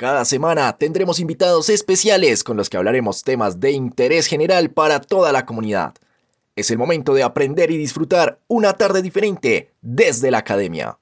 Cada semana tendremos invitados especiales con los que hablaremos temas de interés general para toda la comunidad. Es el momento de aprender y disfrutar una tarde diferente desde la academia.